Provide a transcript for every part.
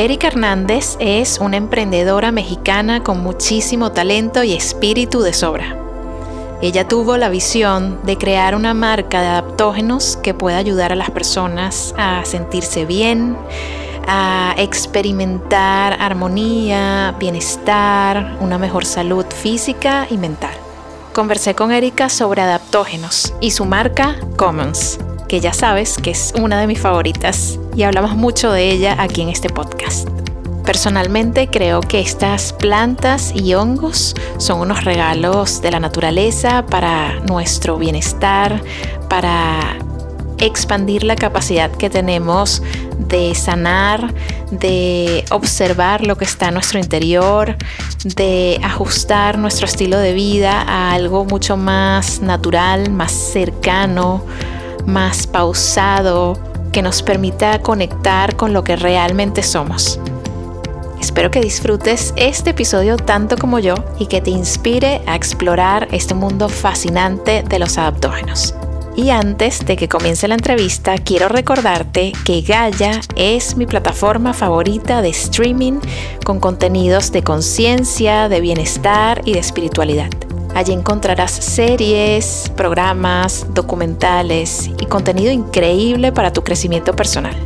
Erika Hernández es una emprendedora mexicana con muchísimo talento y espíritu de sobra. Ella tuvo la visión de crear una marca de adaptógenos que pueda ayudar a las personas a sentirse bien, a experimentar armonía, bienestar, una mejor salud física y mental. Conversé con Erika sobre adaptógenos y su marca Commons que ya sabes que es una de mis favoritas y hablamos mucho de ella aquí en este podcast. Personalmente creo que estas plantas y hongos son unos regalos de la naturaleza para nuestro bienestar, para expandir la capacidad que tenemos de sanar, de observar lo que está en nuestro interior, de ajustar nuestro estilo de vida a algo mucho más natural, más cercano, más pausado, que nos permita conectar con lo que realmente somos. Espero que disfrutes este episodio tanto como yo y que te inspire a explorar este mundo fascinante de los adaptógenos. Y antes de que comience la entrevista, quiero recordarte que Gaia es mi plataforma favorita de streaming con contenidos de conciencia, de bienestar y de espiritualidad. Allí encontrarás series, programas, documentales y contenido increíble para tu crecimiento personal.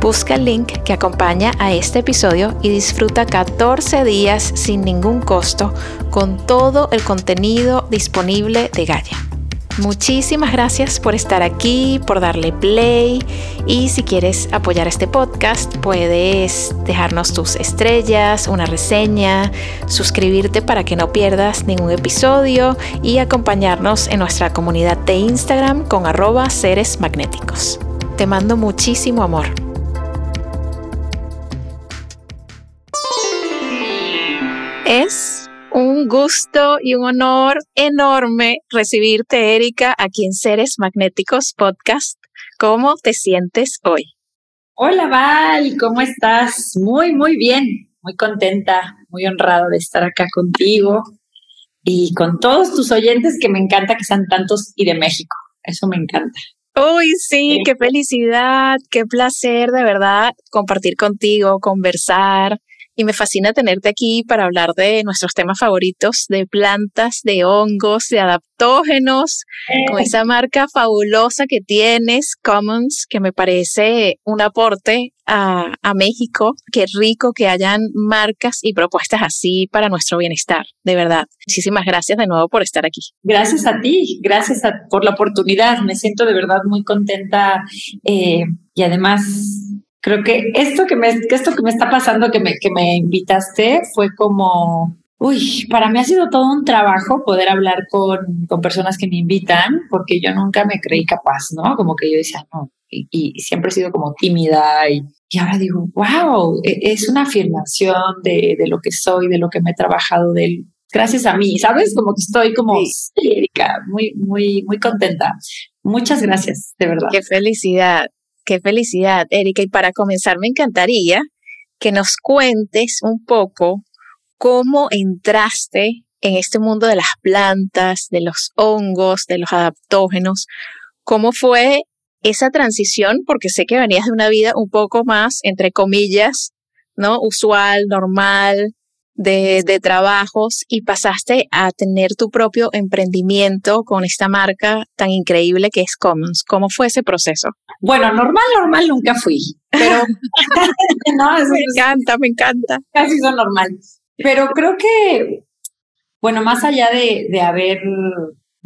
Busca el link que acompaña a este episodio y disfruta 14 días sin ningún costo con todo el contenido disponible de Gaia. Muchísimas gracias por estar aquí, por darle play y si quieres apoyar este podcast puedes dejarnos tus estrellas, una reseña, suscribirte para que no pierdas ningún episodio y acompañarnos en nuestra comunidad de Instagram con arroba seres magnéticos. Te mando muchísimo amor. Es un gusto y un honor enorme recibirte, Erika, aquí en Seres Magnéticos Podcast. ¿Cómo te sientes hoy? Hola, Val, ¿cómo estás? Muy, muy bien, muy contenta, muy honrado de estar acá contigo y con todos tus oyentes que me encanta que sean tantos y de México. Eso me encanta. Uy, sí, qué felicidad, qué placer de verdad compartir contigo, conversar y me fascina tenerte aquí para hablar de nuestros temas favoritos, de plantas, de hongos, de adaptógenos, con esa marca fabulosa que tienes, Commons, que me parece un aporte a, a, México. Qué rico que hayan marcas y propuestas así para nuestro bienestar, de verdad. Muchísimas gracias de nuevo por estar aquí. Gracias a ti, gracias por la oportunidad. Me siento de verdad muy contenta eh, y además creo que esto que me, esto que me está pasando, que me, que me invitaste, fue como, uy, para mí ha sido todo un trabajo poder hablar con, con personas que me invitan, porque yo nunca me creí capaz, ¿no? Como que yo decía, no, y, siempre he sido como tímida y, y ahora digo, wow, e, es una afirmación de, de, lo que soy, de lo que me he trabajado, de, gracias a mí, ¿sabes? Como que estoy como sí. muy, muy, muy contenta. Muchas gracias, de verdad. Qué felicidad. Qué felicidad, Erika. Y para comenzar, me encantaría que nos cuentes un poco cómo entraste en este mundo de las plantas, de los hongos, de los adaptógenos. ¿Cómo fue esa transición? Porque sé que venías de una vida un poco más, entre comillas, ¿no? Usual, normal, de, de, trabajos y pasaste a tener tu propio emprendimiento con esta marca tan increíble que es Commons. ¿Cómo fue ese proceso? Bueno, normal, normal nunca fui, pero no, me encanta, me encanta. Casi son normal. Pero creo que, bueno, más allá de, de haber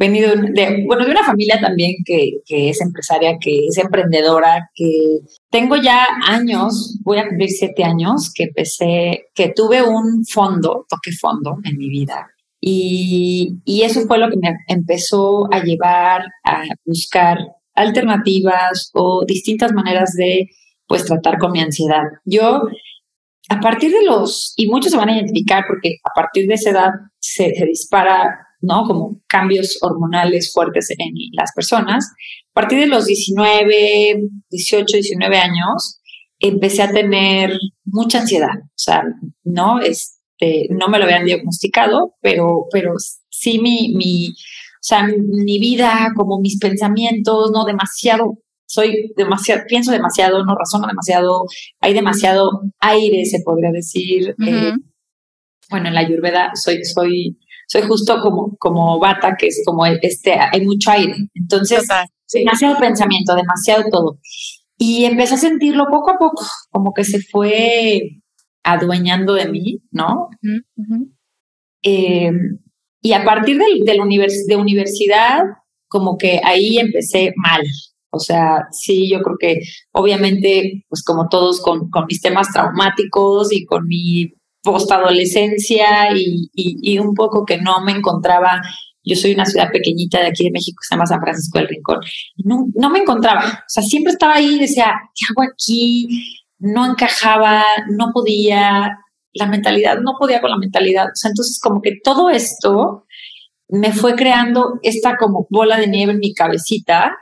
venido de, bueno, de una familia también que, que, es empresaria, que es emprendedora, que tengo ya años, voy a cumplir siete años, que empecé, que tuve un fondo, toque fondo en mi vida. Y, y eso fue lo que me empezó a llevar a buscar alternativas o distintas maneras de pues tratar con mi ansiedad. Yo, a partir de los, y muchos se van a identificar porque a partir de esa edad se, se dispara, ¿no? Como cambios hormonales fuertes en las personas. A partir de los 19, 18, 19 años, empecé a tener mucha ansiedad. O sea, no, este, no me lo habían diagnosticado, pero, pero sí mi, mi, o sea, mi vida, como mis pensamientos, no demasiado, soy demasiado, pienso demasiado, no razono demasiado, hay demasiado aire, se podría decir. Eh, bueno, en la Ayurveda soy, soy, soy justo como, como bata, que es como este, hay mucho aire. Entonces, demasiado pensamiento, demasiado todo. Y empecé a sentirlo poco a poco, como que se fue adueñando de mí, ¿no? Em, y a partir del, del de universidad, como que ahí empecé mal. O sea, sí, yo creo que obviamente, pues como todos con, con mis temas traumáticos y con mi postadolescencia y, y, un poco que no me encontraba yo soy una ciudad pequeñita de aquí de México se llama San Francisco del Rincón. No, no me encontraba. O sea, siempre estaba ahí decía, ¿qué hago aquí? No encajaba, no podía. La mentalidad, no podía con la mentalidad. O sea, entonces como que todo esto me fue creando esta como bola de nieve en mi cabecita.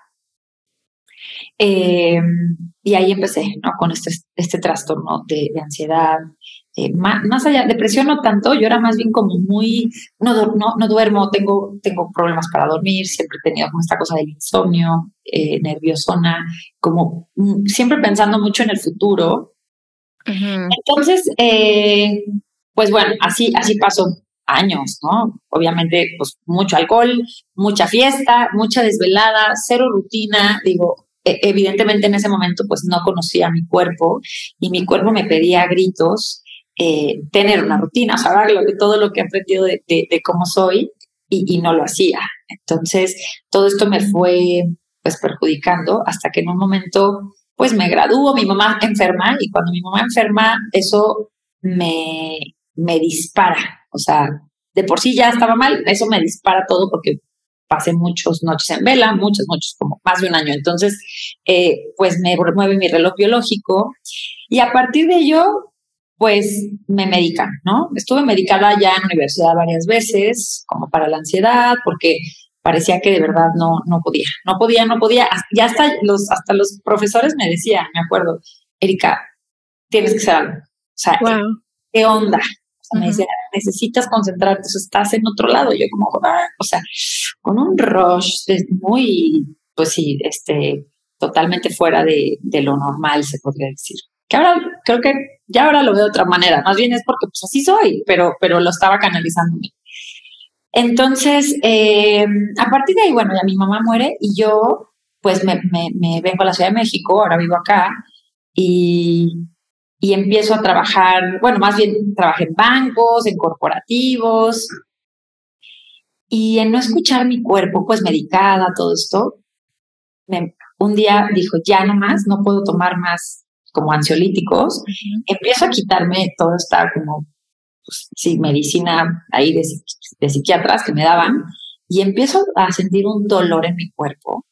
Eh, y ahí empecé, ¿no? Con este, este trastorno de ansiedad, eh, más, allá, depresión no tanto, yo era más bien como muy, no, no, no duermo, tengo, tengo problemas para dormir, siempre he tenido como esta cosa del insomnio, eh, nerviosona, como mm, siempre pensando mucho en el futuro. Entonces, eh, pues bueno, así, así pasó años, ¿no? Obviamente, pues mucho alcohol, mucha fiesta, mucha desvelada, cero rutina, digo, e, evidentemente en ese momento pues no conocía mi cuerpo y mi cuerpo me pedía gritos eh, tener una rutina, saber lo todo lo que he aprendido de, cómo soy y, no lo hacía. Entonces, todo esto me fue pues perjudicando hasta que en un momento pues me graduó, mi mamá enferma y cuando mi mamá enferma eso me, me dispara, o sea, de por sí ya estaba mal, eso me dispara todo porque pasé muchas noches en vela, muchas noches, como más de un año. Entonces, eh, pues me remueve mi reloj biológico y a partir de ello pues me medican, ¿no? Estuve medicada ya en universidad varias veces, como para la ansiedad, porque parecía que de verdad no, no podía, no podía, no podía. Ya hasta los, hasta los profesores me decían, me acuerdo, Erika, tienes que hacer algo. O sea, ¿qué onda? O sea, me decían, necesitas concentrarte, o estás en otro lado. Yo como, ah", o sea, con un rush muy, pues sí, este, totalmente fuera de, de lo normal, se podría decir que ahora creo que ya ahora lo veo de otra manera, más bien es porque pues así soy, pero, pero lo estaba canalizando. Entonces, eh, a partir de ahí, bueno, ya mi mamá muere y yo pues me, me, vengo a la Ciudad de México, ahora vivo acá y, y empiezo a trabajar, bueno, más bien trabajé en bancos, en corporativos y en no escuchar mi cuerpo, pues medicada, todo esto, un día dijo, ya no más, no puedo tomar más como ansiolíticos, empiezo a quitarme toda esta como, pues, sí, medicina ahí de, de, psiquiatras que me daban y empiezo a sentir un dolor en mi cuerpo.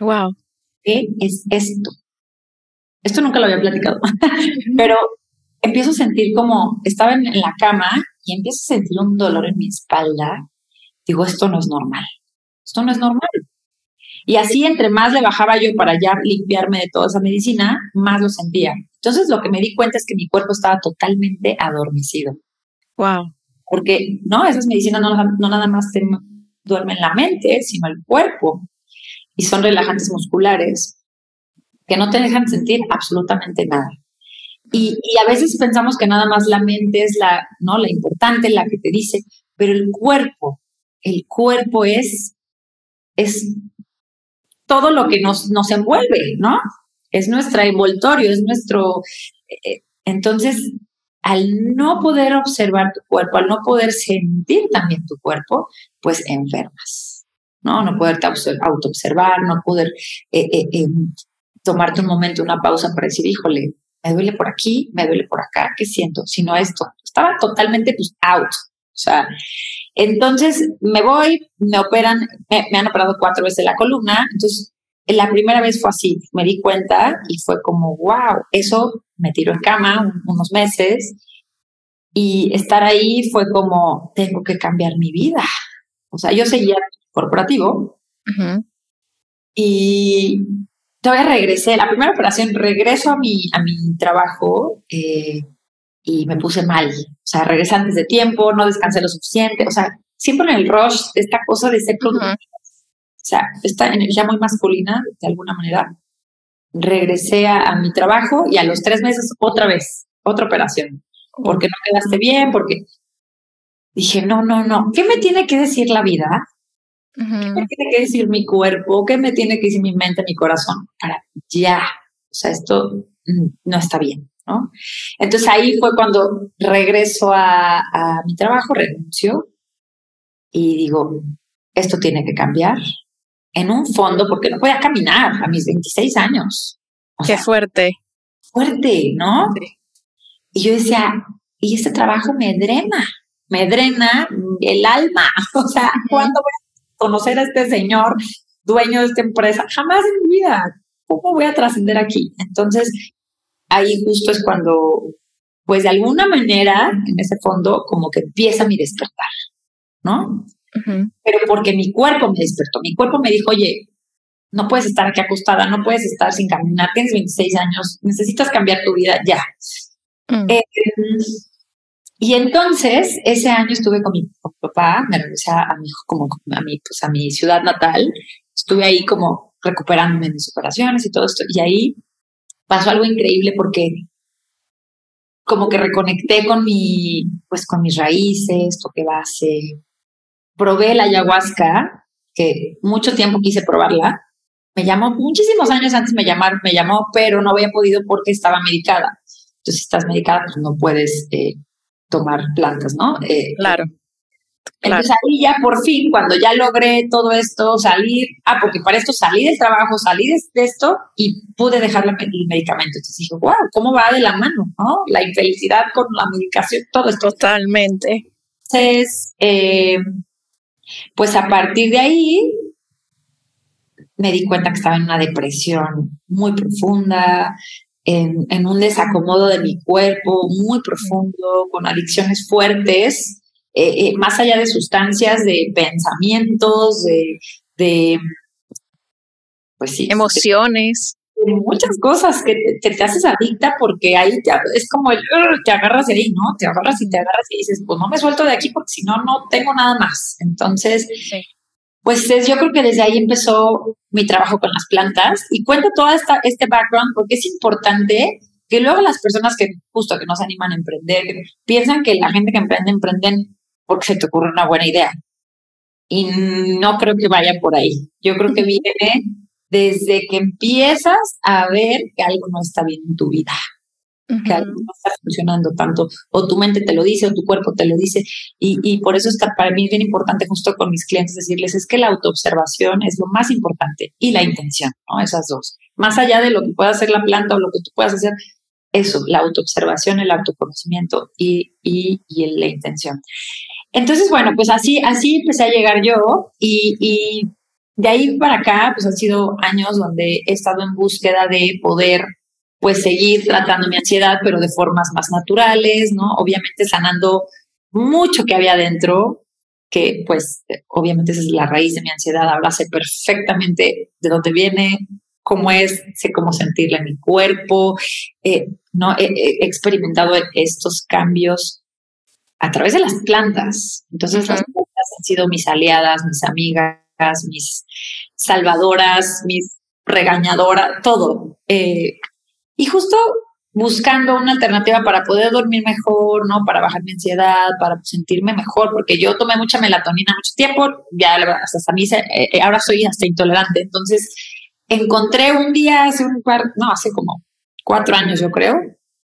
Wow. ¿Qué es esto? Esto nunca lo había platicado, pero empiezo a sentir como estaba en, la cama y empiezo a sentir un dolor en mi espalda. Digo, esto no es normal. Esto no es normal. Y así, entre más le bajaba yo para ya limpiarme de toda esa medicina, más lo sentía. Entonces, lo que me di cuenta es que mi cuerpo estaba totalmente adormecido. Wow. Porque, ¿no? Esas medicinas no, no nada más te duermen la mente, sino el cuerpo. Y son relajantes musculares que no te dejan sentir absolutamente nada. Y, y, a veces pensamos que nada más la mente es la, ¿no? la importante, la que te dice, pero el cuerpo, el cuerpo es, es todo lo que nos, nos envuelve, ¿no? Es nuestro envoltorio, es nuestro... Eh, entonces, al no poder observar tu cuerpo, al no poder sentir también tu cuerpo, pues enfermas, ¿no? No poderte autoobservar, no poder eh, eh, tomarte un momento, una pausa para decir, híjole, me duele por aquí, me duele por acá, ¿qué siento? Si no esto, estaba totalmente pues out, o sea, entonces me voy, me operan, me, han operado cuatro veces la columna, entonces la primera vez fue así, me di cuenta y fue como, wow, eso me tiró en cama unos meses y estar ahí fue como, tengo que cambiar mi vida. O sea, yo seguía corporativo y todavía regresé, la primera operación, regreso a mi, a mi trabajo eh, y me puse mal. O sea, regresé antes de tiempo, no descansé lo suficiente. O sea, siempre en el rush esta cosa de ser productiva. O sea, esta energía muy masculina, de alguna manera. Regresé a, mi trabajo y a los tres meses otra vez, otra operación. Porque no quedaste bien, porque dije, no, no, no. ¿Qué me tiene que decir la vida? ¿Qué me tiene que decir mi cuerpo? ¿Qué me tiene que decir mi mente, mi corazón? Para ya. O sea, esto mm, no está bien. ¿No? Entonces ahí fue cuando regreso a, mi trabajo, renuncio y digo, esto tiene que cambiar en un fondo porque no podía caminar a mis 26 años. Qué fuerte. Fuerte, ¿no? Y yo decía, y este trabajo me drena, me drena el alma. O sea, ¿cuándo voy a conocer a este señor dueño de esta empresa? Jamás en mi vida. ¿Cómo voy a trascender aquí? Entonces, ahí justo es cuando, pues de alguna manera, en ese fondo, como que empieza mi despertar, ¿no? Pero porque mi cuerpo me despertó, mi cuerpo me dijo, oye, no puedes estar aquí acostada, no puedes estar sin caminar, tienes 26 años, necesitas cambiar tu vida ya. Mm. Eh, y entonces, ese año estuve con mi, papá, me regresé a mi, como a mi, pues a mi ciudad natal, estuve ahí como recuperándome de mis operaciones y todo esto, y ahí pasó algo increíble porque como que reconecté con mi, pues con mis raíces, toqué base, probé la ayahuasca, que mucho tiempo quise probarla, me llamó muchísimos años antes me llamaron, me llamó, pero no había podido porque estaba medicada. Entonces, si estás medicada, pues no puedes eh, tomar plantas, ¿no? Eh, claro. Entonces ahí ya por fin, cuando ya logré todo esto, salir, ah, porque para esto salí del trabajo, salí de, esto y pude dejar el medicamento. Entonces dije, wow, ¿cómo va de la mano? ¿no? La infelicidad con la medicación, todo esto. Totalmente. Entonces, eh, pues a partir de ahí me di cuenta que estaba en una depresión muy profunda, en, en un desacomodo de mi cuerpo muy profundo, con adicciones fuertes eh, eh, más allá de sustancias, de pensamientos, de, pues sí, emociones. De, muchas cosas que te, haces adicta porque ahí es como el, te agarras de ahí, ¿no? Te agarras y te agarras y dices, pues no me suelto de aquí porque si no, no tengo nada más. Entonces, pues es, yo creo que desde ahí empezó mi trabajo con las plantas y cuento todo esta, este background porque es importante que luego las personas que justo que no se animan a emprender, piensan que la gente que emprende, emprenden porque se te ocurre una buena idea. Y no creo que vaya por ahí. Yo creo que viene desde que empiezas a ver que algo no está bien en tu vida, que algo no está funcionando tanto, o tu mente te lo dice, o tu cuerpo te lo dice. Y, y por eso está para mí bien importante justo con mis clientes decirles, es que la autoobservación es lo más importante y la intención, ¿no? Esas dos. Más allá de lo que pueda hacer la planta o lo que tú puedas hacer, eso, la autoobservación, el autoconocimiento y, y, y la intención. Entonces, bueno, pues así, así empecé a llegar yo y, y de ahí para acá, pues han sido años donde he estado en búsqueda de poder pues seguir tratando mi ansiedad, pero de formas más naturales, ¿no? Obviamente sanando mucho que había dentro, que pues obviamente esa es la raíz de mi ansiedad, ahora sé perfectamente de dónde viene, cómo es, sé cómo sentirla en mi cuerpo, eh, ¿no? he experimentado estos cambios a través de las plantas. Entonces las plantas han sido mis aliadas, mis amigas, mis salvadoras, mis regañadoras, todo. Eh, y justo buscando una alternativa para poder dormir mejor, ¿no? Para bajar mi ansiedad, para sentirme mejor, porque yo tomé mucha melatonina mucho tiempo, ya hasta a mí, eh, eh, ahora soy hasta intolerante. Entonces, encontré un día hace un par, no, hace como cuatro años yo creo,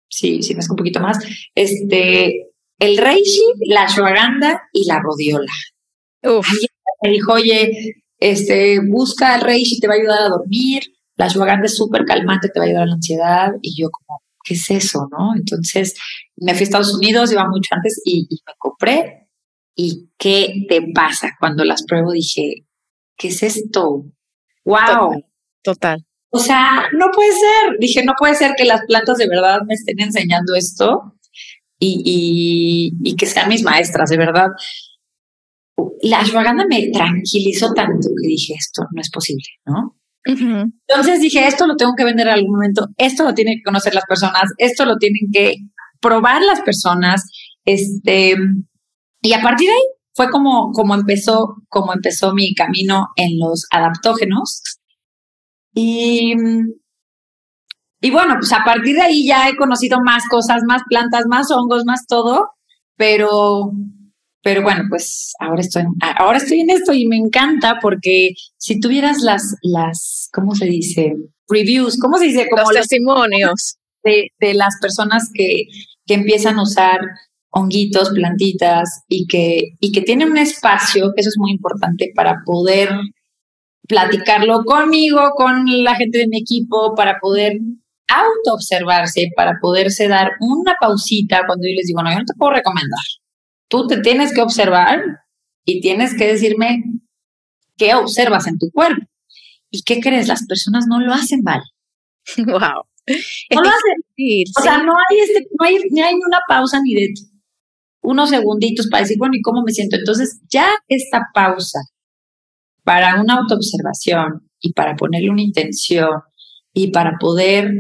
sí, sí, es un poquito más, este, el reishi, la ashwagandha y la rodiola. Me dijo, oye, este, busca el reishi, te va a ayudar a dormir, la ashwagandha es súper calmante, te va a ayudar a la ansiedad, y yo como, ¿qué es eso, no? Entonces me fui a Estados Unidos, iba mucho antes, y, me compré, ¿y qué te pasa? Cuando las pruebo dije, ¿qué es esto? ¡Wow! total. O sea, no puede ser. Dije, no puede ser que las plantas de verdad me estén enseñando esto y, y, que sean mis maestras, de verdad. La ashwagandha me tranquilizó tanto que dije, esto no es posible, ¿no? Entonces dije, esto lo tengo que vender en algún momento, esto lo tienen que conocer las personas, esto lo tienen que probar las personas, este, y a partir de ahí fue como, como empezó, como empezó mi camino en los adaptógenos. Y, y bueno, pues a partir de ahí ya he conocido más cosas, más plantas, más hongos, más todo, pero, pero bueno, pues ahora estoy, ahora estoy en esto y me encanta porque si tuvieras las, las, ¿cómo se dice? Reviews, ¿cómo se dice? Como los testimonios. De, de las personas que, que empiezan a usar honguitos, plantitas y que, y que tienen un espacio, que eso es muy importante para poder platicarlo conmigo, con la gente de mi equipo, para poder auto-observarse, para poderse dar una pausita cuando yo les digo, no, yo no te puedo recomendar. Tú te tienes que observar y tienes que decirme qué observas en tu cuerpo. ¿Y qué crees? Las personas no lo hacen mal. Wow. No lo hacen. O sea, no hay, este, no hay, ni hay una pausa ni de unos segunditos para decir, bueno, ¿y cómo me siento? Entonces, ya esta pausa para una autoobservación y para ponerle una intención y para poder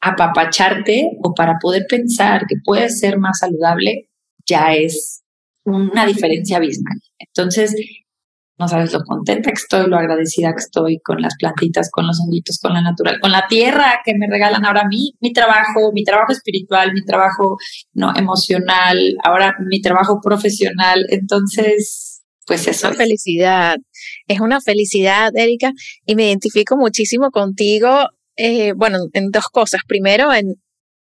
apapacharte o para poder pensar que puede ser más saludable, ya es una diferencia abismal. Entonces, no sabes lo contenta que estoy, lo agradecida que estoy con las plantitas, con los honguitos, con la natural, con la tierra que me regalan ahora mí, mi trabajo, mi trabajo espiritual, mi trabajo no emocional, ahora mi trabajo profesional. Entonces, pues eso. Es felicidad. Es una felicidad, Erika, y me identifico muchísimo contigo. Eh, bueno, en dos cosas. Primero, en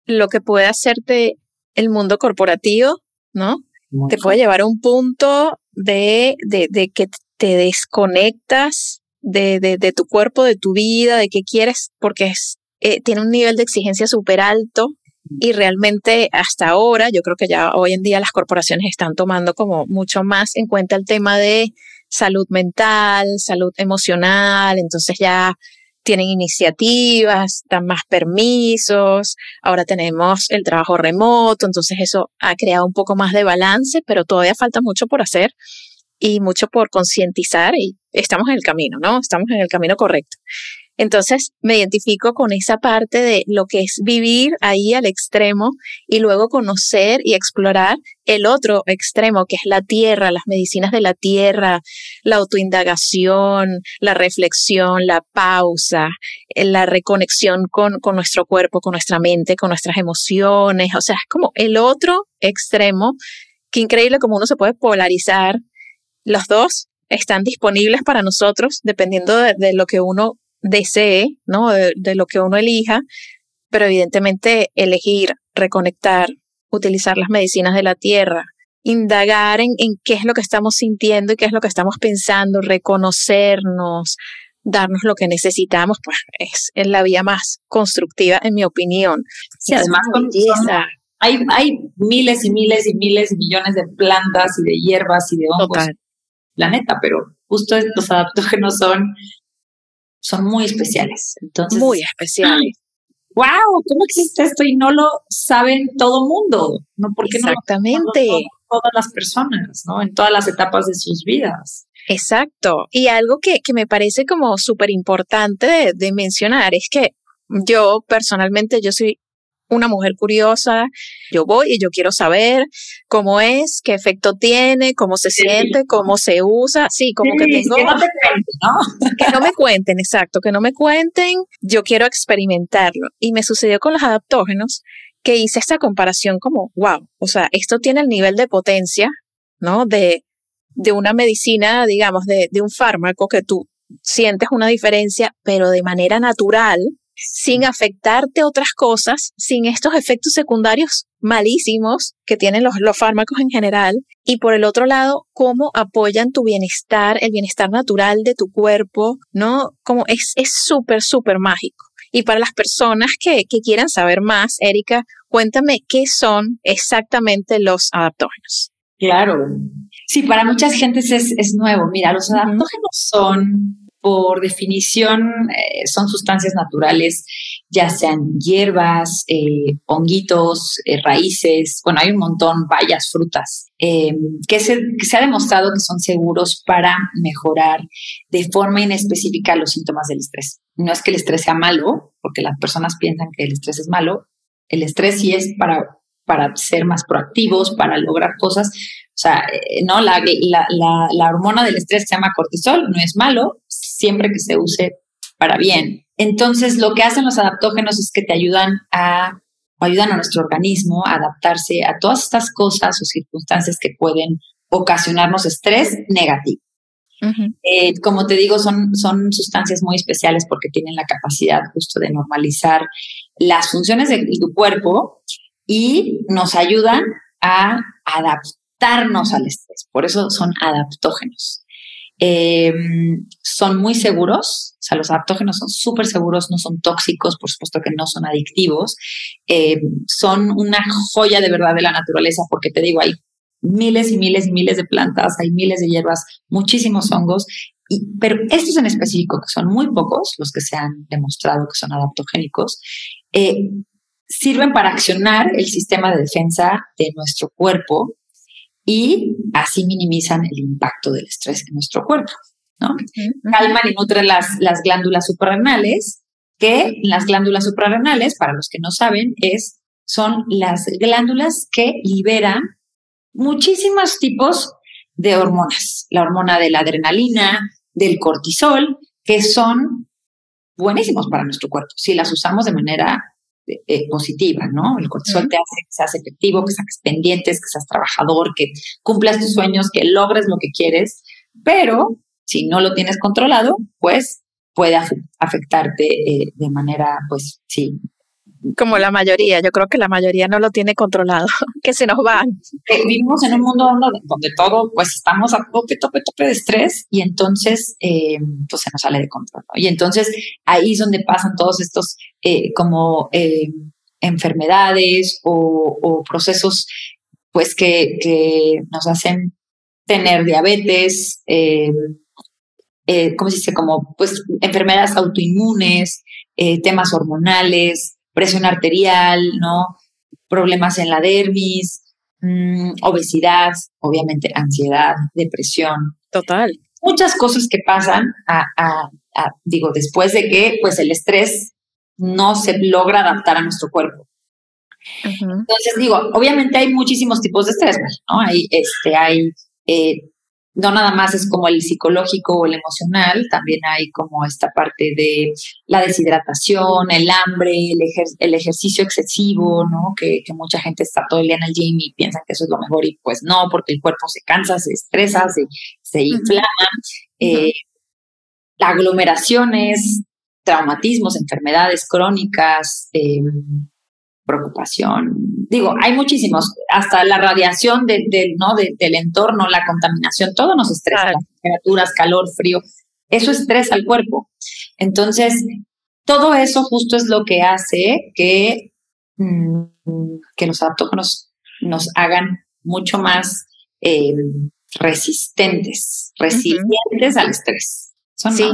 lo que puede hacerte el mundo corporativo, ¿no? Te puede llevar a un punto de, de, de que te desconectas de, de, tu cuerpo, de tu vida, de qué quieres, porque es, eh, tiene un nivel de exigencia súper alto y realmente hasta ahora, yo creo que ya hoy en día las corporaciones están tomando como mucho más en cuenta el tema de salud mental, salud emocional, entonces ya tienen iniciativas, dan más permisos, ahora tenemos el trabajo remoto, entonces eso ha creado un poco más de balance, pero todavía falta mucho por hacer y mucho por concientizar y estamos en el camino, ¿no? Estamos en el camino correcto. Entonces me identifico con esa parte de lo que es vivir ahí al extremo y luego conocer y explorar el otro extremo, que es la tierra, las medicinas de la tierra, la autoindagación, la reflexión, la pausa, eh, la reconexión con, con nuestro cuerpo, con nuestra mente, con nuestras emociones. O sea, es como el otro extremo. Qué increíble como uno se puede polarizar los dos están disponibles para nosotros dependiendo de, lo que uno desee, ¿no? De, lo que uno elija, pero evidentemente elegir, reconectar, utilizar las medicinas de la tierra, indagar en, en qué es lo que estamos sintiendo y qué es lo que estamos pensando, reconocernos, darnos lo que necesitamos, pues es, es la vía más constructiva, en mi opinión. Sí, además, hay, hay miles y miles y miles y millones de plantas y de hierbas y de hongos planeta, pero justo estos adaptógenos son, son muy especiales. Entonces, muy especiales. ¡Wow! ¿Cómo existe esto y no lo saben todo mundo? ¿No? Porque Exactamente. No todas las personas, ¿no? En todas las etapas de sus vidas. Exacto. Y algo que, que me parece como súper importante de mencionar es que yo personalmente, yo soy una mujer curiosa, yo voy y yo quiero saber cómo es, qué efecto tiene, cómo se siente, cómo se usa, sí, como que tengo... Que no te cuenten, ¿no? Que no me cuenten, exacto, que no me cuenten, yo quiero experimentarlo. Y me sucedió con los adaptógenos que hice esta comparación como, wow, o sea, esto tiene el nivel de potencia, ¿no? De, de una medicina, digamos, de, de un fármaco que tú sientes una diferencia, pero de manera natural, sin afectarte otras cosas, sin estos efectos secundarios malísimos que tienen los, los fármacos en general. Y por el otro lado, cómo apoyan tu bienestar, el bienestar natural de tu cuerpo, ¿no? Como es súper, súper mágico. Y para las personas que, que quieran saber más, Erika, cuéntame qué son exactamente los adaptógenos. Claro. Sí, para muchas gentes es, es nuevo. Mira, los adaptógenos son por definición eh, son sustancias naturales, ya sean hierbas, eh, honguitos, eh, raíces, bueno, hay un montón, bayas, frutas, que se, que, se, ha demostrado que son seguros para mejorar de forma inespecífica los síntomas del estrés. No es que el estrés sea malo, porque las personas piensan que el estrés es malo, el estrés sí es para, para ser más proactivos, para lograr cosas, sea, no, la, la, la, la hormona del estrés se llama cortisol, no es malo, siempre que se use para bien. Entonces, lo que hacen los adaptógenos es que te ayudan a ayudan a nuestro organismo a adaptarse a todas estas cosas o circunstancias que pueden ocasionarnos estrés negativo. Eh, como te digo, son, son sustancias muy especiales porque tienen la capacidad justo de normalizar las funciones de tu cuerpo y nos ayudan a adaptarnos al estrés. Por eso son adaptógenos. Eh, son muy seguros, o sea, los adaptógenos son súper seguros, no son tóxicos, por supuesto que no son adictivos, eh, son una joya de verdad de la naturaleza, porque te digo, hay miles y miles y miles de plantas, hay miles de hierbas, muchísimos hongos, pero estos en específico, que son muy pocos, los que se han demostrado que son adaptogénicos, eh, sirven para accionar el sistema de defensa de nuestro cuerpo y así minimizan el impacto del estrés en nuestro cuerpo. ¿no? Calman y nutren las, las glándulas suprarrenales, que las glándulas suprarrenales, para los que no saben, es, son las glándulas que liberan muchísimos tipos de hormonas. La hormona de la adrenalina, del cortisol, que son buenísimos para nuestro cuerpo si las usamos de manera eh, positiva, ¿no? El cortisol te hace que seas efectivo, que saques pendientes, que seas trabajador, que cumplas tus sueños, que logres lo que quieres, pero si no lo tienes controlado, pues puede afectarte eh, de manera, pues sí, como la mayoría, yo creo que la mayoría no lo tiene controlado, que se nos van. vivimos en un mundo donde, todo, pues estamos a tope, tope, tope de estrés y entonces, eh, pues se nos sale de control. Y entonces ahí es donde pasan todos estos eh, como eh, enfermedades o, procesos, pues que, que, nos hacen tener diabetes, ¿cómo se dice? Como pues enfermedades autoinmunes, temas hormonales, presión arterial, ¿no? Problemas en la dermis, mm, obesidad, obviamente ansiedad, depresión. Total. Muchas cosas que pasan a, digo, después de que pues el estrés no se logra adaptar a nuestro cuerpo. Entonces, digo, obviamente hay muchísimos tipos de estrés, ¿no? Hay, este, hay eh, no nada más es como el psicológico o el emocional, también hay como esta parte de la deshidratación, el hambre, el, ejercicio excesivo, ¿no? Que, mucha gente está todo el día en el gym y piensa que eso es lo mejor y pues no, porque el cuerpo se cansa, se estresa, se, se inflama. Eh, aglomeraciones, traumatismos, enfermedades crónicas, eh, preocupación. Digo, hay muchísimos, hasta la radiación del, ¿no? del entorno, la contaminación, todo nos estresa, las temperaturas, calor, frío, eso estresa al cuerpo. Entonces, todo eso justo es lo que hace que, mm, que los adaptógenos nos hagan mucho más eh, resistentes, resilientes al estrés. Son sí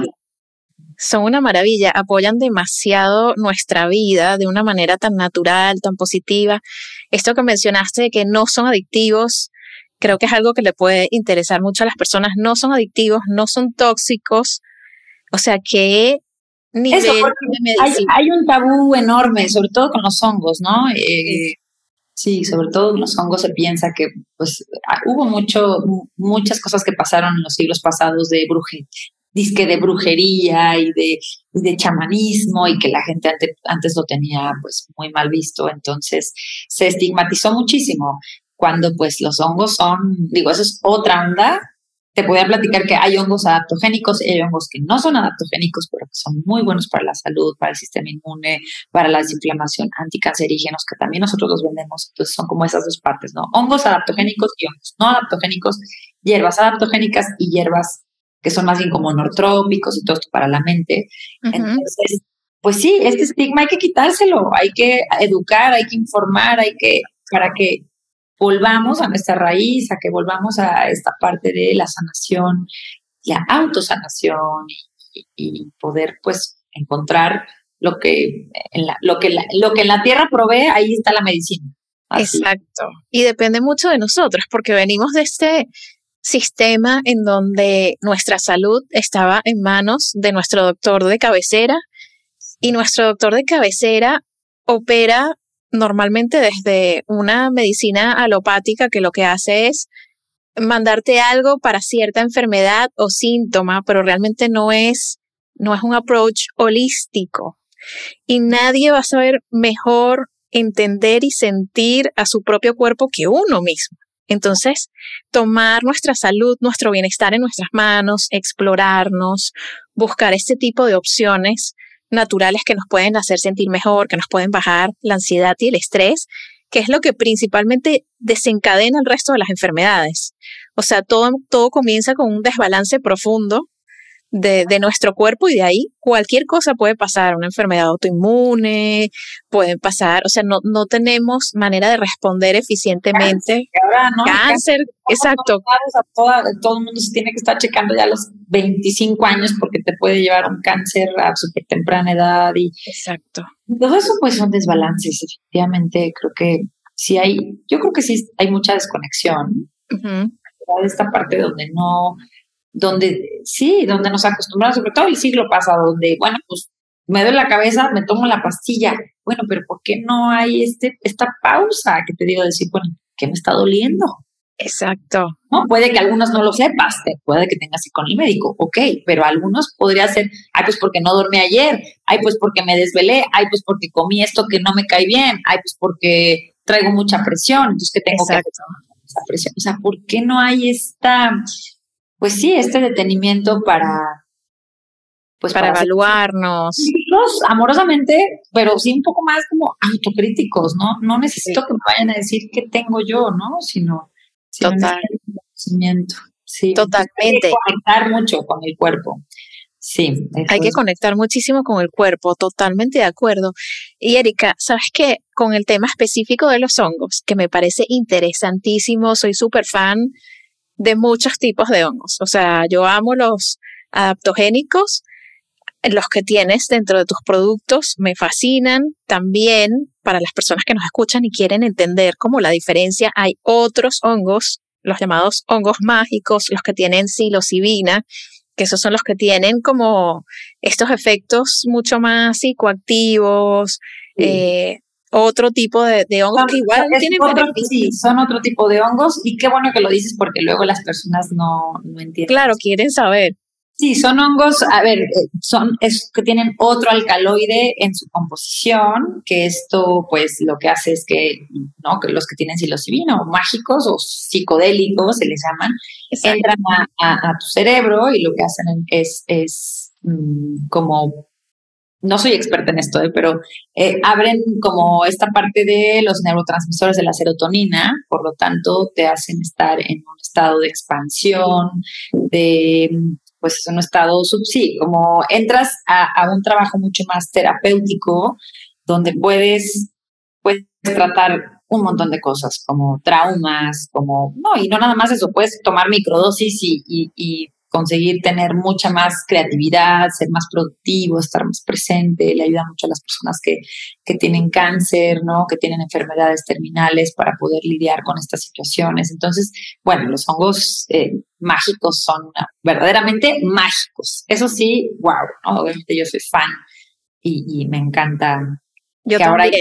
son una maravilla, apoyan demasiado nuestra vida de una manera tan natural, tan positiva. Esto que mencionaste de que no son adictivos, creo que es algo que le puede interesar mucho a las personas. No son adictivos, no son tóxicos. O sea, que nivel hay, hay, un tabú enorme, sobre todo con los hongos, ¿no? Eh, sí, sobre todo con los hongos se piensa que pues ah, hubo mucho, muchas cosas que pasaron en los siglos pasados de bruje, disque de brujería y de, de chamanismo y que la gente antes, antes lo tenía pues muy mal visto, entonces se estigmatizó muchísimo cuando pues los hongos son, digo, eso es otra onda. Te podría platicar que hay hongos adaptogénicos y hay hongos que no son adaptogénicos, pero que son muy buenos para la salud, para el sistema inmune, para la desinflamación, anticancerígenos, que también nosotros los vendemos. Entonces son como esas dos partes, ¿no? Hongos adaptogénicos y hongos no adaptogénicos, hierbas adaptogénicas y hierbas que son más bien como nortrópicos y todo esto para la mente. Entonces, pues sí, este estigma hay que quitárselo, hay que educar, hay que informar, hay que, para que volvamos a nuestra raíz, a que volvamos a esta parte de la sanación, la autosanación y, poder pues encontrar lo que, en la, lo, que lo que en la tierra provee, ahí está la medicina. Exacto. Y depende mucho de nosotros, porque venimos de este sistema en donde nuestra salud estaba en manos de nuestro doctor de cabecera y nuestro doctor de cabecera opera normalmente desde una medicina alopática que lo que hace es mandarte algo para cierta enfermedad o síntoma, pero realmente no es, no es un approach holístico. Y nadie va a saber mejor entender y sentir a su propio cuerpo que uno mismo. Entonces, tomar nuestra salud, nuestro bienestar en nuestras manos, explorarnos, buscar este tipo de opciones naturales que nos pueden hacer sentir mejor, que nos pueden bajar la ansiedad y el estrés, que es lo que principalmente desencadena el resto de las enfermedades. O sea, todo, todo comienza con un desbalance profundo de, nuestro cuerpo y de ahí cualquier cosa puede pasar, una enfermedad autoinmune, pueden pasar, o sea, no, no tenemos manera de responder eficientemente. Cáncer, exacto. todo el mundo se tiene que estar checando ya a los 25 años porque te puede llevar un cáncer a súper temprana edad. Y exacto. Todo eso pues son desbalances, efectivamente, creo que sí hay, yo creo que sí hay mucha desconexión. Esta parte donde no donde sí, donde nos acostumbramos, sobre todo el siglo pasado, donde, bueno, pues me doy la cabeza, me tomo la pastilla. Bueno, pero ¿por qué no hay este, esta pausa que te digo decir, bueno, ¿qué me está doliendo? Exacto. ¿No? Puede que algunos no lo sepas, puede que tengas que ir con el médico, ok, pero algunos podría ser, ay, pues porque no dormí ayer, ay, pues porque me desvelé, ay, pues porque comí esto que no me cae bien, ay, pues porque traigo mucha presión, entonces que tengo que hacer esa presión. O sea, ¿por qué no hay esta pues sí, este detenimiento para... Pues para, evaluarnos. amorosamente, pero sí un poco más como autocríticos, ¿no? No necesito que me vayan a decir qué tengo yo, ¿no? Sino, Total. conocimiento. Sí. Totalmente. Hay que conectar mucho con el cuerpo. Sí. Hay que conectar muchísimo con el cuerpo, totalmente de acuerdo. Y Erika, ¿sabes qué? Con el tema específico de los hongos, que me parece interesantísimo, soy súper fan de muchos tipos de hongos. O sea, yo amo los adaptogénicos, los que tienes dentro de tus productos me fascinan. También para las personas que nos escuchan y quieren entender cómo la diferencia, hay otros hongos, los llamados hongos mágicos, los que tienen psilocibina, que esos son los que tienen como estos efectos mucho más psicoactivos, eh, otro tipo de, hongos que igual tienen Sí, son otro tipo de hongos y qué bueno que lo dices porque luego las personas no, no entienden. Claro, quieren saber. Sí, son hongos, a ver, eh, son es que tienen otro alcaloide en su composición, que esto pues lo que hace es que, ¿no? que los que tienen psilocibina o mágicos o psicodélicos se les llaman, entran a, tu cerebro y lo que hacen es, es mm, como no soy experta en esto, ¿eh? pero eh, abren como esta parte de los neurotransmisores de la serotonina, por lo tanto te hacen estar en un estado de expansión, de pues es un estado sub, sí, como entras a, un trabajo mucho más terapéutico, donde puedes, puedes tratar un montón de cosas, como traumas, como, no, y no nada más eso, puedes tomar microdosis y conseguir tener mucha más creatividad, ser más productivo, estar más presente, le ayuda mucho a las personas que, tienen cáncer, ¿no? que tienen enfermedades terminales para poder lidiar con estas situaciones. Entonces, bueno, los hongos eh, mágicos son verdaderamente mágicos. Eso sí, wow, obviamente yo soy fan y, me encanta. Yo también.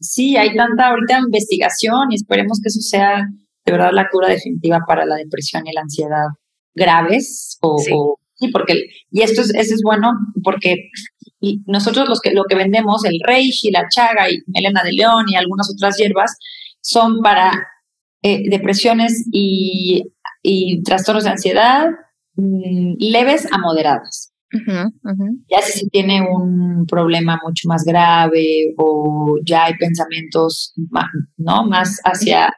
sí, hay tanta ahorita investigación y esperemos que eso sea de verdad la cura definitiva para la depresión y la ansiedad graves o, sí. porque y esto es, eso es bueno porque nosotros los que lo que vendemos el reishi la chaga y melena de león y algunas otras hierbas son para eh, depresiones y, trastornos de ansiedad mm, leves a moderadas. Ya si se tiene un problema mucho más grave o ya hay pensamientos más, no más hacia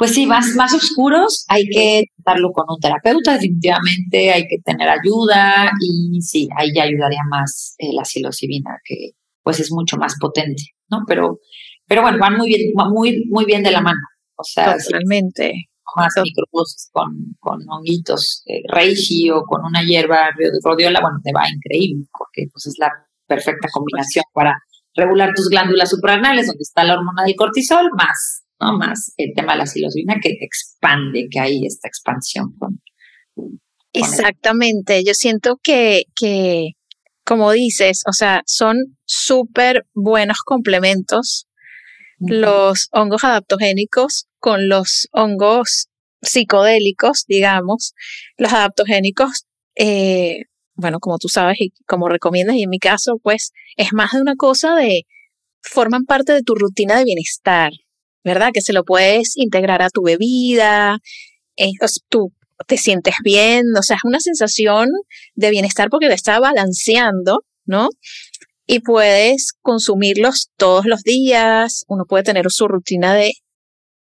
pues sí, más, más oscuros, hay que tratarlo con un terapeuta, definitivamente, hay que tener ayuda y sí, ahí ya ayudaría más eh, la psilocibina, que pues es mucho más potente, ¿no? Pero, pero bueno, van muy bien, muy, muy bien de la mano. O sea, Totalmente. más microdosis con, con honguitos eh, reishi o con una hierba rodiola, bueno, te va increíble porque pues es la perfecta combinación para regular tus glándulas suprarrenales, donde está la hormona del cortisol, más, ¿no? Más el tema de la psilocibina que expande, que hay esta expansión con, Exactamente, yo siento que, que, como dices, o sea, son súper buenos complementos los hongos adaptogénicos con los hongos psicodélicos, digamos. Los adaptogénicos, eh, bueno, como tú sabes y como recomiendas, y en mi caso, pues es más de una cosa de, forman parte de tu rutina de bienestar, ¿verdad? Que se lo puedes integrar a tu bebida, eh, tú te sientes bien, o sea, es una sensación de bienestar porque te está balanceando, ¿no? Y puedes consumirlos todos los días, uno puede tener su rutina de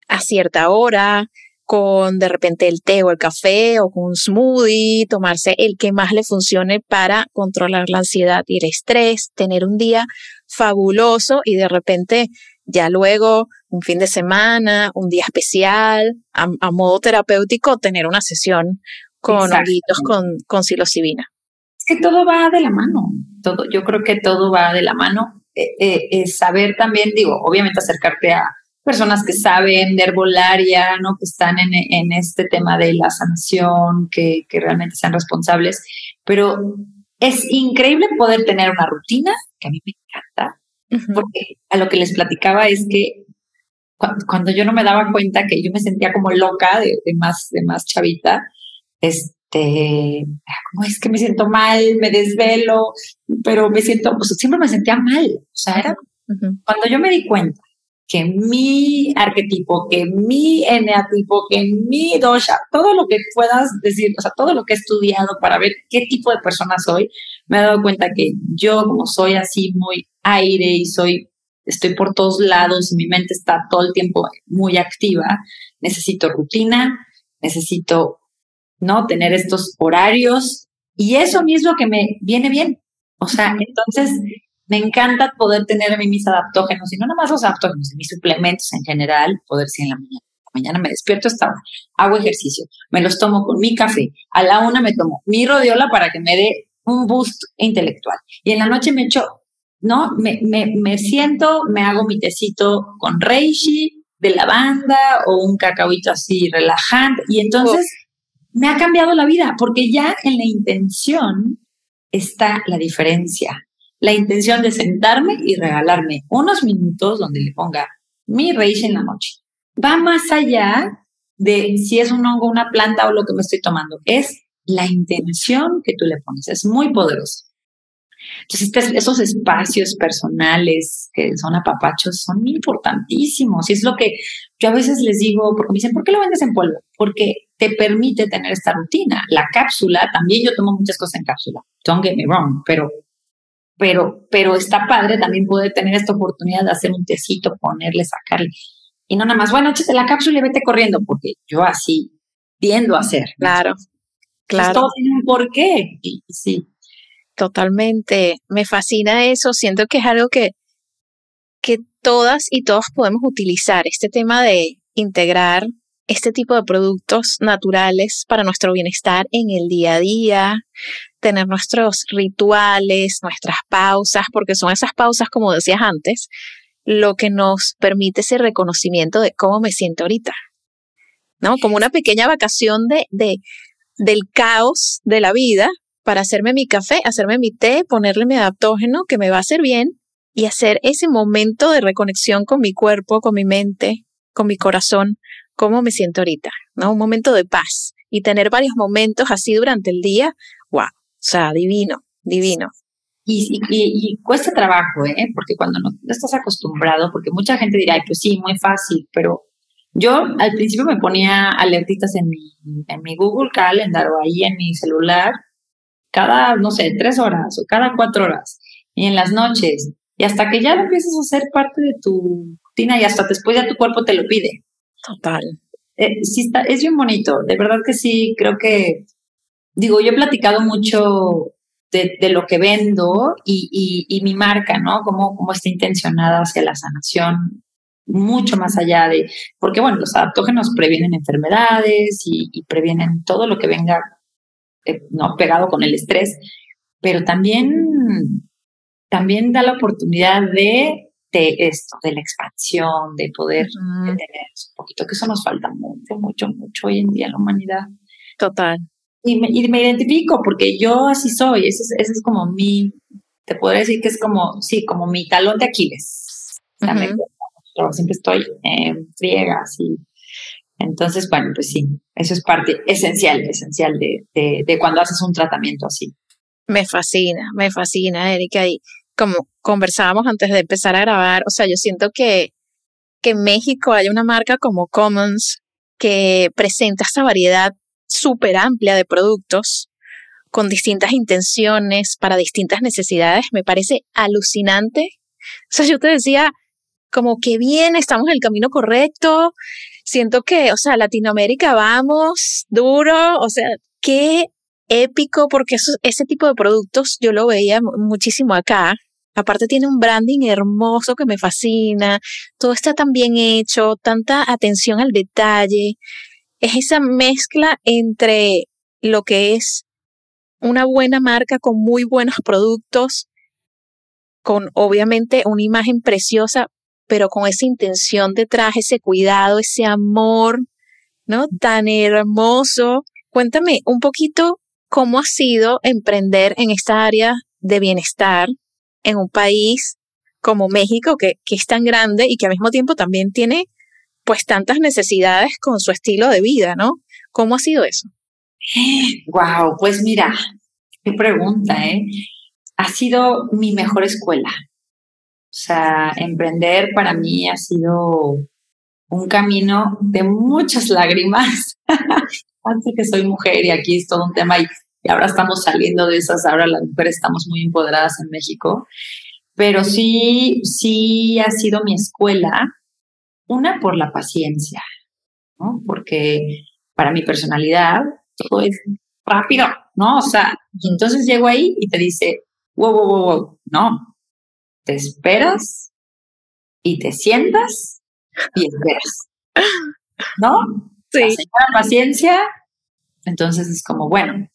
a cierta hora, con de repente el té o el café o con un smoothie, tomarse el que más le funcione para controlar la ansiedad y el estrés, tener un día fabuloso y de repente ya luego un fin de semana, un día especial, a, modo terapéutico, tener una sesión con con, con psilocibina. Es que todo va de la mano, todo, yo creo que todo va de la mano. Eh, eh, saber también, digo, obviamente acercarte a personas que saben de herbolaria, ¿no? que están en, en este tema de la sanación, que, que realmente sean responsables, pero es increíble poder tener una rutina, que a mí me encanta, porque a lo que les platicaba es que cuando, yo no me daba cuenta que yo me sentía como loca de, más, de más chavita, este, como es que me siento mal, me desvelo, pero me siento, pues siempre me sentía mal. O sea, era cuando yo me di cuenta que mi arquetipo, que mi eneatipo, que mi dosha, todo lo que puedas decir, o sea, todo lo que he estudiado para ver qué tipo de persona soy, me he dado cuenta que yo como soy así muy aire y soy, estoy por todos lados, mi mente está todo el tiempo muy activa, necesito rutina, necesito, ¿no? Tener estos horarios y eso mismo que me viene bien. O sea, entonces me encanta poder tener mis adaptógenos, y no nada más los adaptógenos, mis suplementos en general, poder si en la mañana. Mañana me despierto hora, hago ejercicio, me los tomo con mi café. A la una me tomo mi rodiola para que me dé un boost intelectual. Y en la noche me echo, ¿no? Me, me, me siento, me hago mi tecito con reishi, de lavanda o un cacahuito así relajante. Y entonces me ha cambiado la vida porque ya en la intención está la diferencia la intención de sentarme y regalarme unos minutos donde le ponga mi raíz en la noche. Va más allá de si es un hongo, una planta o lo que me estoy tomando. Es la intención que tú le pones. Es muy poderoso. Entonces, esos espacios personales que son apapachos son importantísimos. Y es lo que yo a veces les digo, porque me dicen, ¿por qué lo vendes en polvo? Porque te permite tener esta rutina. La cápsula, también yo tomo muchas cosas en cápsula. Don't get me wrong, pero pero, pero está padre también poder tener esta oportunidad de hacer un tecito, ponerle, sacarle. Y no nada más, bueno, échate la cápsula y vete corriendo, porque yo así tiendo a hacer. Claro, claro. todo tiene un porqué. Y, sí. Totalmente. Me fascina eso. Siento que es algo que, que todas y todos podemos utilizar. Este tema de integrar este tipo de productos naturales para nuestro bienestar en el día a día, tener nuestros rituales, nuestras pausas, porque son esas pausas, como decías antes, lo que nos permite ese reconocimiento de cómo me siento ahorita. ¿No? Como una pequeña vacación de, de del caos de la vida para hacerme mi café, hacerme mi té, ponerle mi adaptógeno que me va a hacer bien y hacer ese momento de reconexión con mi cuerpo, con mi mente, con mi corazón, cómo me siento ahorita, ¿no? Un momento de paz y tener varios momentos así durante el día, wow, o sea, divino, divino. Y, y, cuesta trabajo, ¿eh? Porque cuando no, estás acostumbrado, porque mucha gente dirá, pues sí, muy fácil, pero yo al principio me ponía alertitas en mi, en mi Google Calendar o ahí en mi celular, cada, no sé, tres horas o cada cuatro horas, y en las noches, y hasta que ya lo empiezas a hacer parte de tu rutina y hasta después ya tu cuerpo te lo pide. Total. Eh, sí está, es bien bonito, de verdad que sí, creo que, digo, yo he platicado mucho de, lo que vendo y, mi marca, ¿no? Cómo, cómo está intencionada hacia la sanación mucho más allá de, porque bueno, los adaptógenos previenen enfermedades y, previenen todo lo que venga eh, no pegado con el estrés, pero también, también da la oportunidad de, de esto, de la expansión, de poder tener un poquito, que eso nos falta mucho, mucho, mucho hoy en día en la humanidad. Total. Y me, y me identifico porque yo así soy, ese es, ese es como mi, te podría decir que es como, sí, como mi talón de Aquiles. siempre estoy en friegas y entonces, bueno, pues sí, eso es parte esencial, esencial de, de, de, cuando haces un tratamiento así. Me fascina, me fascina, Erika. Y como conversábamos antes de empezar a grabar, o sea, yo siento que, que en México hay una marca como Commons que presenta esta variedad súper amplia de productos con distintas intenciones para distintas necesidades, me parece alucinante. O sea, yo te decía, como que bien, estamos en el camino correcto. Siento que, o sea, Latinoamérica vamos duro, o sea, qué épico, porque eso, ese tipo de productos yo lo veía muchísimo acá. Aparte tiene un branding hermoso que me fascina, todo está tan bien hecho, tanta atención al detalle es esa mezcla entre lo que es una buena marca con muy buenos productos, con obviamente una imagen preciosa, pero con esa intención detrás, ese cuidado, ese amor, ¿no? Tan hermoso. Cuéntame un poquito cómo ha sido emprender en esta área de bienestar en un país como México, que, que es tan grande y que al mismo tiempo también tiene pues tantas necesidades con su estilo de vida, ¿no? ¿Cómo ha sido eso? Wow, pues mira, qué pregunta, ¿eh? Ha sido mi mejor escuela. O sea, emprender para mí ha sido un camino de muchas lágrimas. Antes que soy mujer y aquí es todo un tema y ahora estamos saliendo de esas, ahora las mujeres estamos muy empoderadas en México, pero sí, sí ha sido mi escuela una, por la paciencia, ¿no? Porque para mi personalidad todo es rápido, ¿no? O sea, y entonces llego ahí y te dice, wow, wow, wow, wow, no, te esperas y te sientas y esperas, ¿no? Sí. La paciencia, entonces es como, bueno,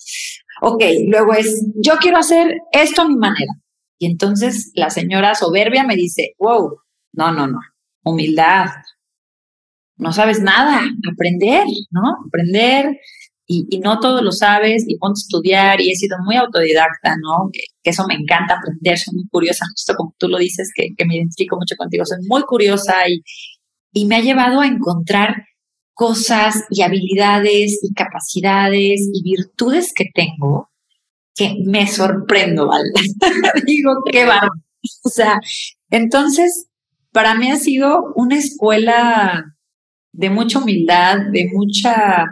ok, luego es, yo quiero hacer esto a mi manera. Y entonces la señora soberbia me dice, wow, no, no, no, humildad. No sabes nada, aprender, ¿no? Aprender y, no todo lo sabes y ponte a estudiar y he sido muy autodidacta, ¿no? Que, eso me encanta aprender, soy muy curiosa, justo como tú lo dices, que, me identifico mucho contigo, soy muy curiosa y, y me ha llevado a encontrar cosas y habilidades y capacidades y virtudes que tengo que me sorprendo, ¿vale? Digo, qué barro. O sea, entonces, para mí ha sido una escuela de mucha humildad, de mucha,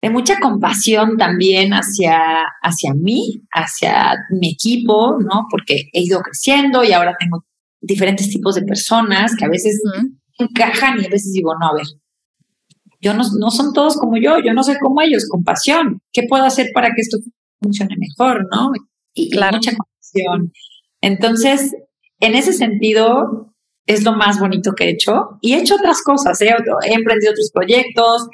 de mucha compasión también hacia, hacia mí, hacia mi equipo, ¿no? Porque he ido creciendo y ahora tengo diferentes tipos de personas que a veces encajan y a veces digo, no, a ver, yo no, no son todos como yo, yo no soy como ellos, compasión. ¿Qué puedo hacer para que esto funcione mejor, no? Y, claro. mucha compasión. Entonces, en ese sentido, es lo más bonito que he hecho. Y he hecho otras cosas, ¿eh? he emprendido otros proyectos,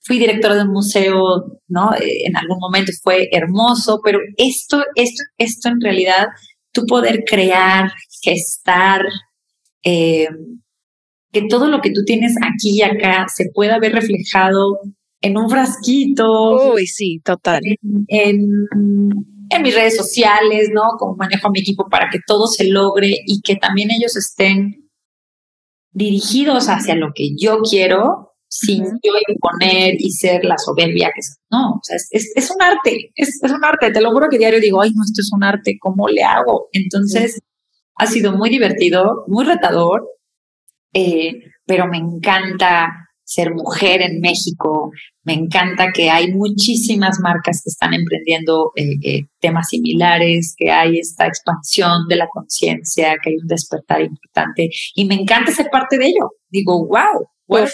fui directora de un museo, ¿no? Eh, en algún momento fue hermoso, pero esto, esto, esto en realidad, tú poder crear, gestar, eh, que todo lo que tú tienes aquí y acá se pueda ver reflejado en un frasquito. Uy, sí, total. En, en, mis redes sociales, ¿no? Como manejo a mi equipo para que todo se logre y que también ellos estén dirigidos hacia lo que yo quiero, sin yo imponer y ser la soberbia que es. No, o sea, es, es, un arte, es, es, un arte. Te lo juro que diario digo, ay, no, esto es un arte, ¿cómo le hago? Entonces, ha sido muy divertido, muy retador, eh, pero me encanta ser mujer en México. Me encanta que hay muchísimas marcas que están emprendiendo eh, eh, temas similares, que hay esta expansión de la conciencia, que hay un despertar importante y me encanta ser parte de ello. Digo, wow, what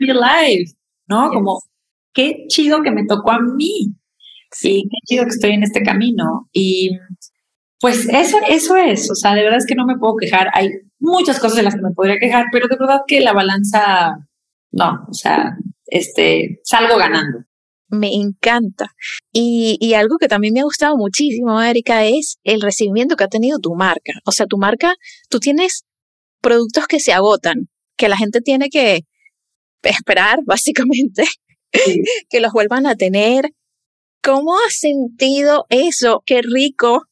be alive, ¿no? Como, qué chido que me tocó a mí. Sí, qué chido que estoy en este camino. Y pues eso, eso es, o sea, de verdad es que no me puedo quejar. Hay muchas cosas de las que me podría quejar, pero de verdad que la balanza, no, o sea, este, salgo ganando. Me encanta. Y, y algo que también me ha gustado muchísimo, Erika, es el recibimiento que ha tenido tu marca. O sea, tu marca, tú tienes productos que se agotan, que la gente tiene que esperar, básicamente, que los vuelvan a tener. ¿Cómo has sentido eso? Qué rico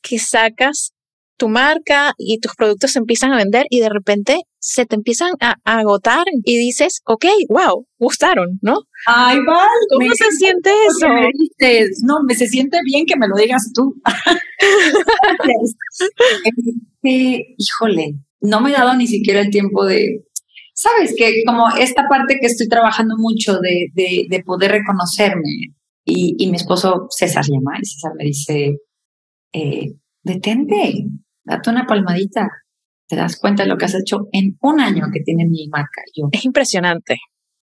que sacas tu marca y tus productos se empiezan a vender y de repente se te empiezan a, agotar y dices, ok, wow, gustaron, ¿no? Ay, Val, ¿cómo se siente eso? Me no, me se siente bien que me lo digas tú. Este, híjole, no me he dado ni siquiera el tiempo de, sabes, que como esta parte que estoy trabajando mucho de, de, poder reconocerme y, y, mi esposo César llama y César me dice, eh, detente, date una palmadita, te das cuenta de lo que has hecho en un año que tiene mi marca. Yo, es impresionante.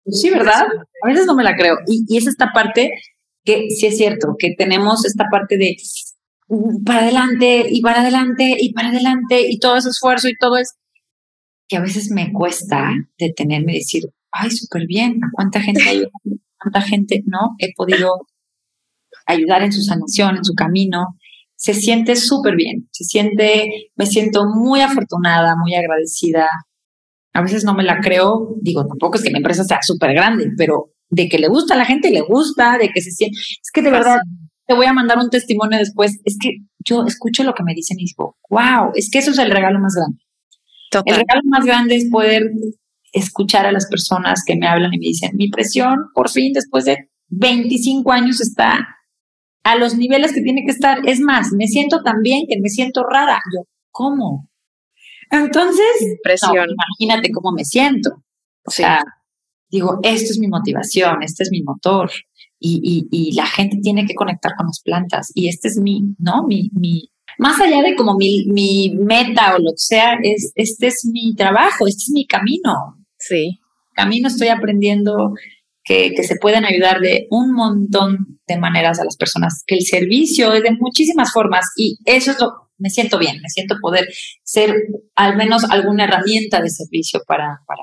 Sí, ¿verdad? A veces no me la creo. Y, y es esta parte que sí es cierto, que tenemos esta parte de mm, para adelante y para adelante y para adelante y todo ese esfuerzo y todo es que a veces me cuesta detenerme y decir, ay, súper bien, ¿a cuánta gente? ¿Cuánta gente no he podido ayudar en su sanación, en su camino? Se siente súper bien, se siente, me siento muy afortunada, muy agradecida. A veces no me la creo, digo, tampoco es que mi empresa sea súper grande, pero de que le gusta a la gente, le gusta, de que se siente, es que de verdad, te voy a mandar un testimonio después, es que yo escucho lo que me dicen y digo, wow, es que eso es el regalo más grande. El regalo más grande es poder escuchar a las personas que me hablan y me dicen, mi presión, por fin, después de 25 años está a los niveles que tiene que estar. Es más, me siento tan bien que me siento rara. Yo, ¿cómo? Entonces, imagínate cómo me siento. O sea, digo, esto es mi motivación, este es mi motor. Y, y, la gente tiene que conectar con las plantas. Y este es mi, ¿no? Mi, mi, más allá de como mi, mi meta o lo que sea, es, este es mi trabajo, este es mi camino. Sí. Camino estoy aprendiendo que, se pueden ayudar de un montón de maneras a las personas, que el servicio es de muchísimas formas y eso es lo, me siento bien, me siento poder ser al menos alguna herramienta de servicio para, para,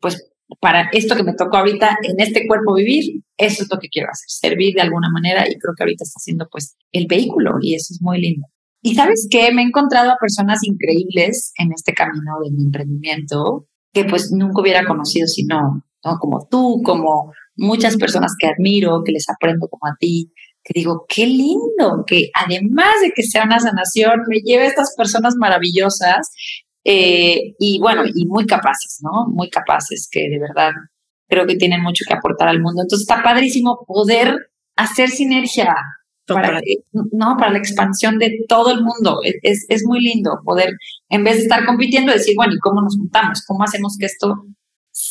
pues, para esto que me tocó ahorita en este cuerpo vivir, eso es lo que quiero hacer, servir de alguna manera y creo que ahorita está siendo pues el vehículo y eso es muy lindo. Y sabes qué, me he encontrado a personas increíbles en este camino de mi emprendimiento que pues nunca hubiera conocido si no, como tú, como muchas personas que admiro, que les aprendo como a ti, que digo, qué lindo, que además de que sea una sanación, me lleve a estas personas maravillosas eh, y bueno, y muy capaces, ¿no? Muy capaces, que de verdad creo que tienen mucho que aportar al mundo. Entonces está padrísimo poder hacer sinergia para, no, para la expansión de todo el mundo. Es, es muy lindo poder, en vez de estar compitiendo, decir, bueno, ¿y cómo nos juntamos? ¿Cómo hacemos que esto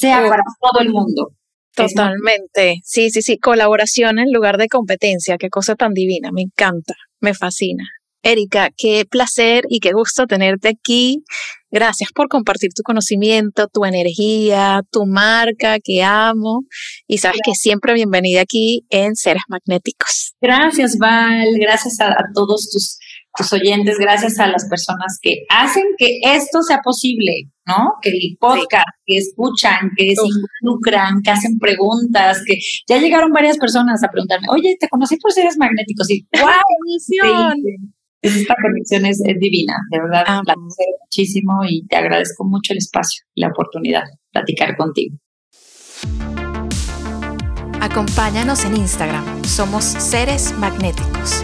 sea para todo el mundo. Totalmente. Sí, sí, sí. Colaboración en lugar de competencia. Qué cosa tan divina. Me encanta. Me fascina. Erika, qué placer y qué gusto tenerte aquí. Gracias por compartir tu conocimiento, tu energía, tu marca que amo. Y sabes que siempre bienvenida aquí en Seres Magnéticos. Gracias, Val. Gracias a todos tus tus oyentes, gracias a las personas que hacen que esto sea posible, ¿no? Que el podcast, que escuchan, que se involucran, que hacen preguntas, que ya llegaron varias personas a preguntarme, oye, te conocí por seres magnéticos y ¡wow! Esta conexión es, divina, de verdad, la agradezco muchísimo y te agradezco mucho el espacio y la oportunidad de platicar contigo. Acompáñanos en Instagram, somos seres magnéticos